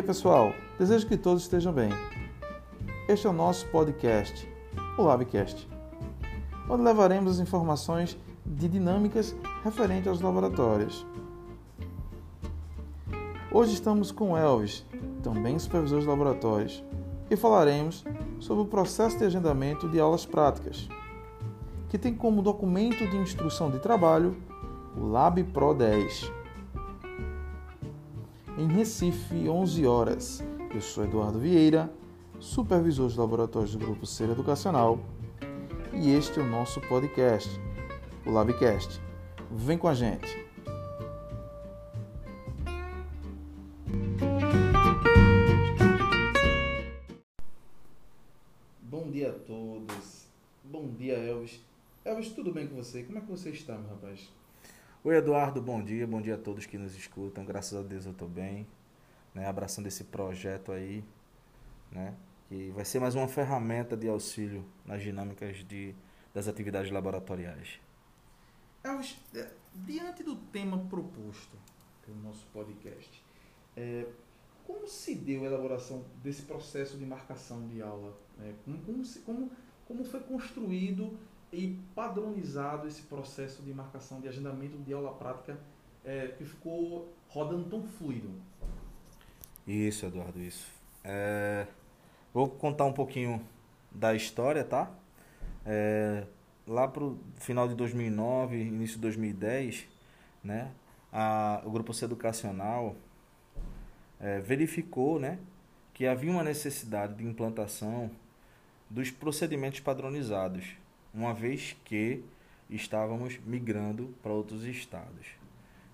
dia, pessoal. Desejo que todos estejam bem. Este é o nosso podcast, o Labcast, onde levaremos as informações de dinâmicas referentes aos laboratórios. Hoje estamos com Elvis, também supervisor de laboratórios, e falaremos sobre o processo de agendamento de aulas práticas, que tem como documento de instrução de trabalho o Lab Pro 10 em Recife, 11 horas. Eu sou Eduardo Vieira, supervisor de laboratórios do Grupo Ser Educacional, e este é o nosso podcast, o Labcast. Vem com a gente! Bom dia a todos. Bom dia, Elvis. Elvis, tudo bem com você? Como é que você está, meu rapaz? Oi, Eduardo, bom dia, bom dia a todos que nos escutam. Graças a Deus eu estou bem, né? Abraçando esse projeto aí, né? Que vai ser mais uma ferramenta de auxílio nas dinâmicas de, das atividades laboratoriais. Elvis, é, diante do tema proposto pelo nosso podcast, é, como se deu a elaboração desse processo de marcação de aula? É, como, como, se, como, como foi construído e padronizado esse processo de marcação de agendamento de aula prática é, que ficou rodando tão fluido. Isso, Eduardo, isso. É, vou contar um pouquinho da história, tá? É, lá o final de 2009, início de 2010, né, a, o Grupo Educacional é, verificou né, que havia uma necessidade de implantação dos procedimentos padronizados uma vez que estávamos migrando para outros estados.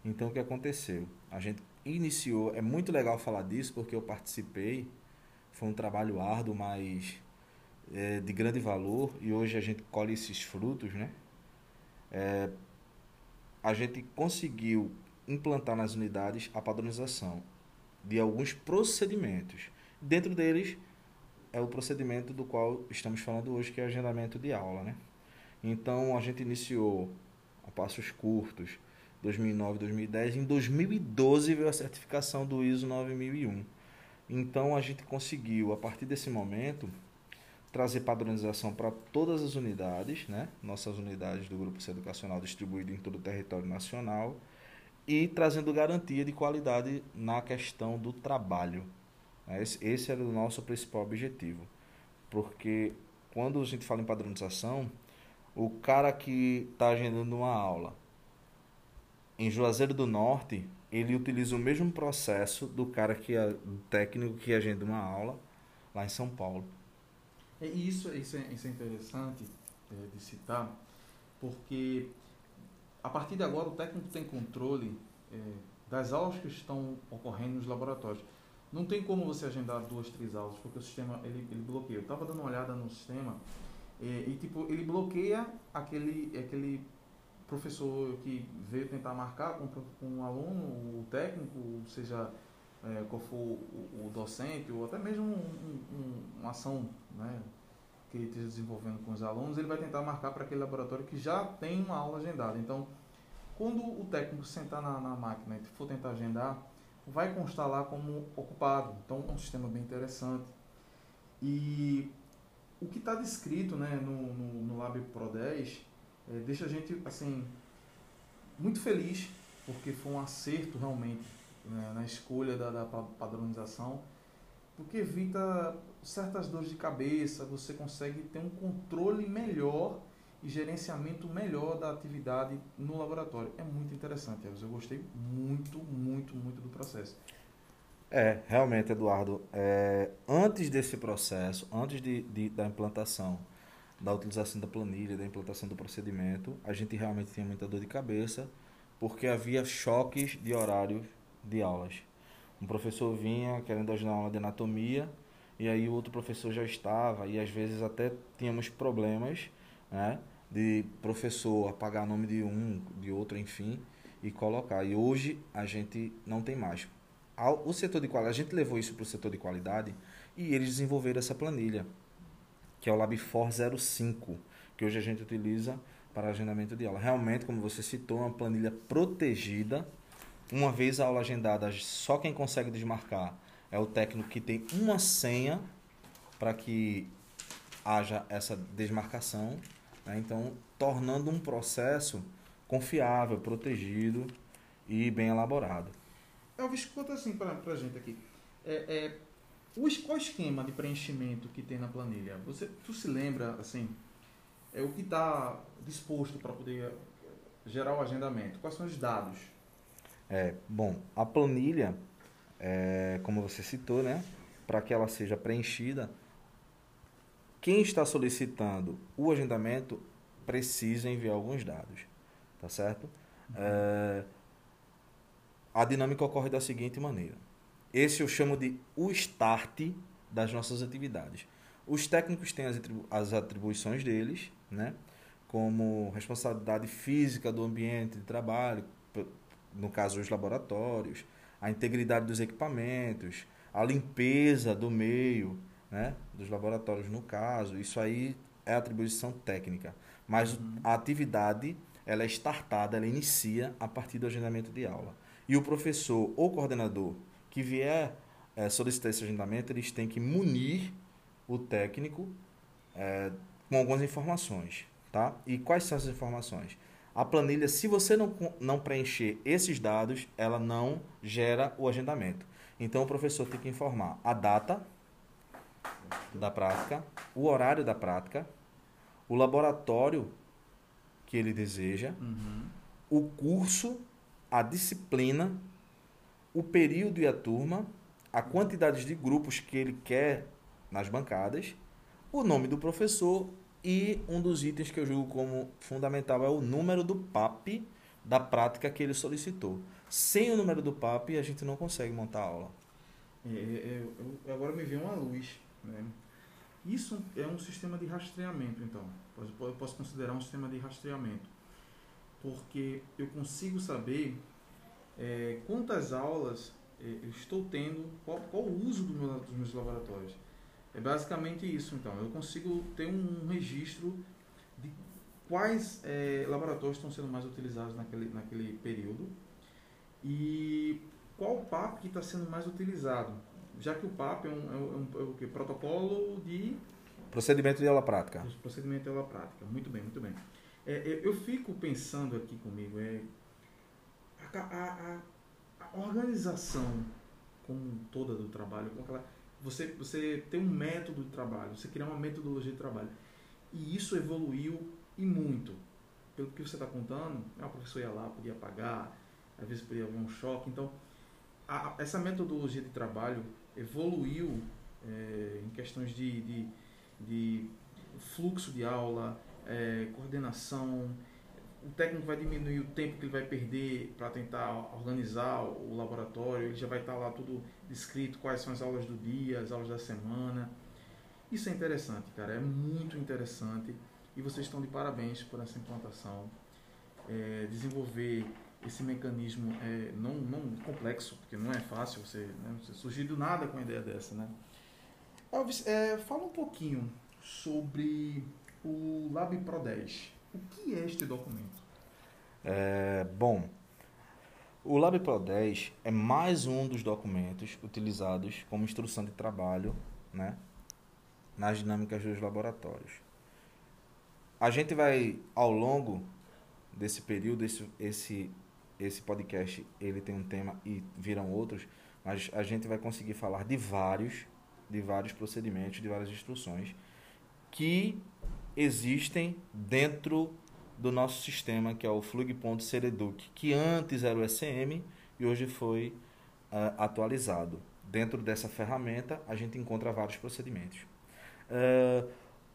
Então o que aconteceu? A gente iniciou, é muito legal falar disso porque eu participei, foi um trabalho árduo, mas é, de grande valor e hoje a gente colhe esses frutos, né? É, a gente conseguiu implantar nas unidades a padronização de alguns procedimentos. Dentro deles é o procedimento do qual estamos falando hoje, que é agendamento de aula, né? Então a gente iniciou a passos curtos, 2009, 2010. Em 2012 veio a certificação do ISO 9001. Então a gente conseguiu, a partir desse momento, trazer padronização para todas as unidades, né? nossas unidades do Grupo Educacional distribuído em todo o território nacional, e trazendo garantia de qualidade na questão do trabalho. Esse, esse era o nosso principal objetivo, porque quando a gente fala em padronização, o cara que está agendando uma aula em Juazeiro do Norte, ele utiliza o mesmo processo do cara que é técnico que agenda uma aula lá em São Paulo. É, isso, isso, é, isso é interessante é, de citar, porque a partir de agora o técnico tem controle é, das aulas que estão ocorrendo nos laboratórios. Não tem como você agendar duas, três aulas, porque o sistema ele, ele bloqueia. Eu estava dando uma olhada no sistema e, e, tipo, ele bloqueia aquele, aquele professor que veio tentar marcar com, com um aluno, o técnico, seja é, qual for o, o, docente, ou até mesmo um, um, uma ação né, que ele esteja desenvolvendo com os alunos, ele vai tentar marcar para aquele laboratório que já tem uma aula agendada. Então, quando o técnico sentar na, na máquina e for tentar agendar, vai constar lá como ocupado. Então, é um sistema bem interessante. E o que está descrito né, no, no, no Lab Pro 10 é, deixa a gente assim muito feliz, porque foi um acerto realmente né, na escolha da, da padronização, porque evita certas dores de cabeça, você consegue ter um controle melhor e gerenciamento melhor da atividade no laboratório. É muito interessante, eu gostei muito, muito, muito do processo. É, realmente, Eduardo. É, antes desse processo, antes de, de, da implantação, da utilização da planilha, da implantação do procedimento, a gente realmente tinha muita dor de cabeça, porque havia choques de horários de aulas. Um professor vinha querendo ajudar uma aula de anatomia, e aí o outro professor já estava, e às vezes até tínhamos problemas, né? De professor apagar o nome de um, de outro, enfim, e colocar. E hoje a gente não tem mais o setor de qualidade, a gente levou isso para o setor de qualidade e eles desenvolveram essa planilha, que é o LabFor 05, que hoje a gente utiliza para agendamento de aula. Realmente, como você citou, é uma planilha protegida. Uma vez a aula agendada, só quem consegue desmarcar é o técnico que tem uma senha para que haja essa desmarcação, né? então tornando um processo confiável, protegido e bem elaborado. Elvis, conta assim para a gente aqui. É, é, o, qual o esquema de preenchimento que tem na planilha? Você, tu se lembra, assim, é o que está disposto para poder gerar o agendamento? Quais são os dados? É, bom, a planilha, é, como você citou, né, para que ela seja preenchida, quem está solicitando o agendamento precisa enviar alguns dados, tá certo? É, a dinâmica ocorre da seguinte maneira. Esse eu chamo de o start das nossas atividades. Os técnicos têm as, atribu as atribuições deles, né? como responsabilidade física do ambiente de trabalho, no caso os laboratórios, a integridade dos equipamentos, a limpeza do meio, né, dos laboratórios no caso, isso aí é atribuição técnica. Mas uhum. a atividade ela é startada, ela inicia a partir do agendamento de aula. E o professor ou coordenador que vier é, solicitar esse agendamento, eles têm que munir o técnico é, com algumas informações. Tá? E quais são essas informações? A planilha, se você não, não preencher esses dados, ela não gera o agendamento. Então o professor tem que informar a data da prática, o horário da prática, o laboratório que ele deseja, uhum. o curso, a disciplina, o período e a turma, a quantidade de grupos que ele quer nas bancadas, o nome do professor e um dos itens que eu julgo como fundamental é o número do PAP da prática que ele solicitou. Sem o número do PAP, a gente não consegue montar a aula. É, é, é, agora me veio uma luz. Né? Isso é um sistema de rastreamento, então. Eu posso considerar um sistema de rastreamento. Porque eu consigo saber é, quantas aulas é, eu estou tendo, qual, qual o uso do meu, dos meus laboratórios. É basicamente isso, então. Eu consigo ter um registro de quais é, laboratórios estão sendo mais utilizados naquele, naquele período e qual PAP que está sendo mais utilizado. Já que o PAP é um, é um, é um, é um protocolo de... Procedimento de aula prática. Procedimento de aula prática. Muito bem, muito bem. É, eu fico pensando aqui comigo, é, a, a, a organização como toda do trabalho, com aquela você, você tem um método de trabalho, você criar uma metodologia de trabalho. E isso evoluiu e muito. Pelo que você está contando, ah, o professor ia lá, podia pagar, às vezes podia haver um choque. Então, a, essa metodologia de trabalho evoluiu é, em questões de, de, de, fluxo de aula, é, coordenação. O técnico vai diminuir o tempo que ele vai perder para tentar organizar o laboratório, ele já vai estar tá lá tudo descrito quais são as aulas do dia, as aulas da semana. Isso é interessante, cara, é muito interessante e vocês estão de parabéns por essa implantação. É, desenvolver esse mecanismo é não, não complexo, porque não é fácil você, né, você surgir do nada com uma ideia dessa, né? Elvis, é, fala um pouquinho sobre o Lab Pro 10. O que é este documento? É, bom, o LabPro 10 é mais um dos documentos utilizados como instrução de trabalho né, nas dinâmicas dos laboratórios. A gente vai, ao longo desse período, esse, esse, esse podcast ele tem um tema e viram outros, mas a gente vai conseguir falar de vários, de vários procedimentos, de várias instruções que existem dentro do nosso sistema, que é o Flug.Cereduc, que antes era o SM e hoje foi uh, atualizado. Dentro dessa ferramenta, a gente encontra vários procedimentos. Uh,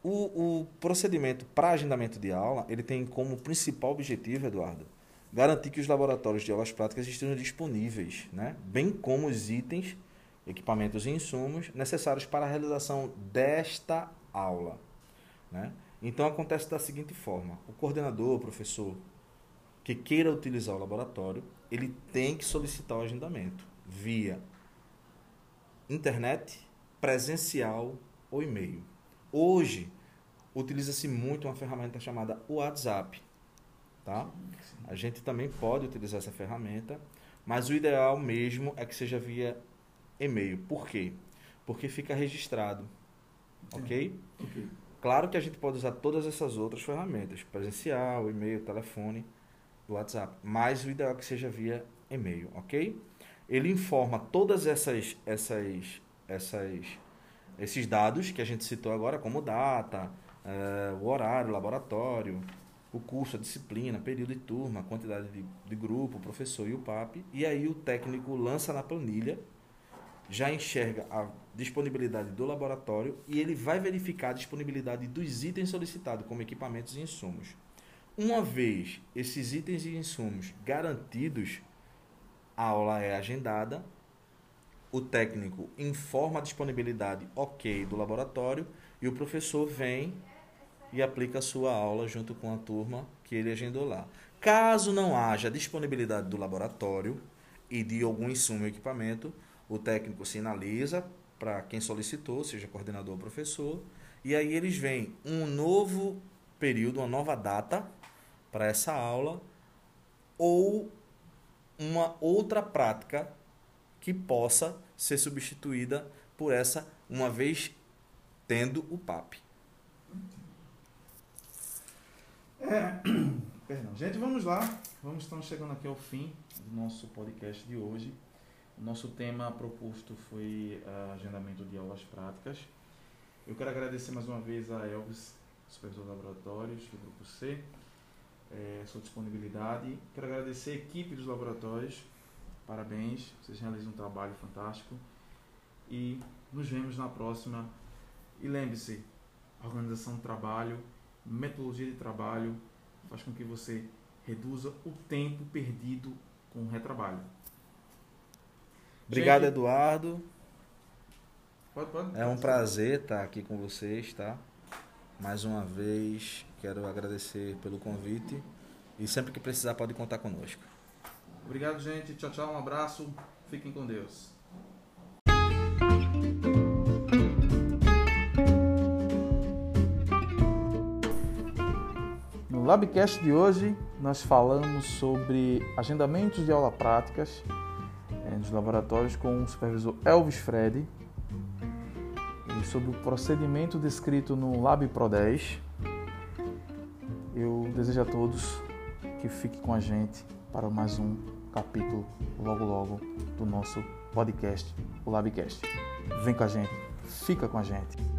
o, o, procedimento para agendamento de aula, ele tem como principal objetivo, Eduardo, garantir que os laboratórios de aulas práticas estejam disponíveis, né? bem como os itens, equipamentos e insumos necessários para a realização desta aula. Né? Então acontece da seguinte forma: o coordenador, o professor que queira utilizar o laboratório, ele tem que solicitar o agendamento via internet, presencial ou e-mail. Hoje utiliza-se muito uma ferramenta chamada WhatsApp, tá? A gente também pode utilizar essa ferramenta, mas o ideal mesmo é que seja via e-mail. Por quê? Porque fica registrado. Ok? Ok. Claro que a gente pode usar todas essas outras ferramentas, presencial, e-mail, telefone, WhatsApp, mas o ideal é que seja via e-mail, ok? Ele informa todas essas, essas, essas, esses dados que a gente citou agora, como data, eh, o horário, o laboratório, o curso, a disciplina, período e turma, quantidade de, de grupo, o professor e o PAP, e aí o técnico lança na planilha, já enxerga a disponibilidade do laboratório e ele vai verificar a disponibilidade dos itens solicitados como equipamentos e insumos. Uma vez esses itens e insumos garantidos, a aula é agendada, o técnico informa a disponibilidade ok do laboratório e o professor vem e aplica a sua aula junto com a turma que ele agendou lá. Caso não haja disponibilidade do laboratório e de algum insumo ou equipamento, o técnico sinaliza para quem solicitou, seja coordenador ou professor, e aí eles vêm um novo período, uma nova data para essa aula ou uma outra prática que possa ser substituída por essa, uma vez tendo o PAP. Perdão. Gente, vamos lá. Vamos estamos chegando aqui ao fim do nosso podcast de hoje. O nosso tema proposto foi uh, agendamento de aulas práticas. Eu quero agradecer mais uma vez a Elvis, supervisor de laboratórios do Grupo C, é, sua disponibilidade. Quero agradecer a equipe dos laboratórios. Parabéns, vocês realizam um trabalho fantástico. E nos vemos na próxima. E lembre-se, organização do trabalho, metodologia de trabalho faz com que você reduza o tempo perdido com o retrabalho. Obrigado, Gente, Eduardo. Pode, pode. É um prazer estar aqui com vocês, tá? Mais uma vez, quero agradecer pelo convite e sempre que precisar pode contar conosco. Obrigado, gente. Tchau, tchau. Um abraço. Fiquem com Deus. Labcast de hoje, nós falamos sobre agendamentos de aula práticas eh, nos laboratórios com o supervisor Elvis Fred e sobre o procedimento descrito no Lab Pro 10. Eu desejo a todos que fiquem com a gente para mais um capítulo logo logo do nosso podcast, o Labcast. Vem com a gente, fica com a gente.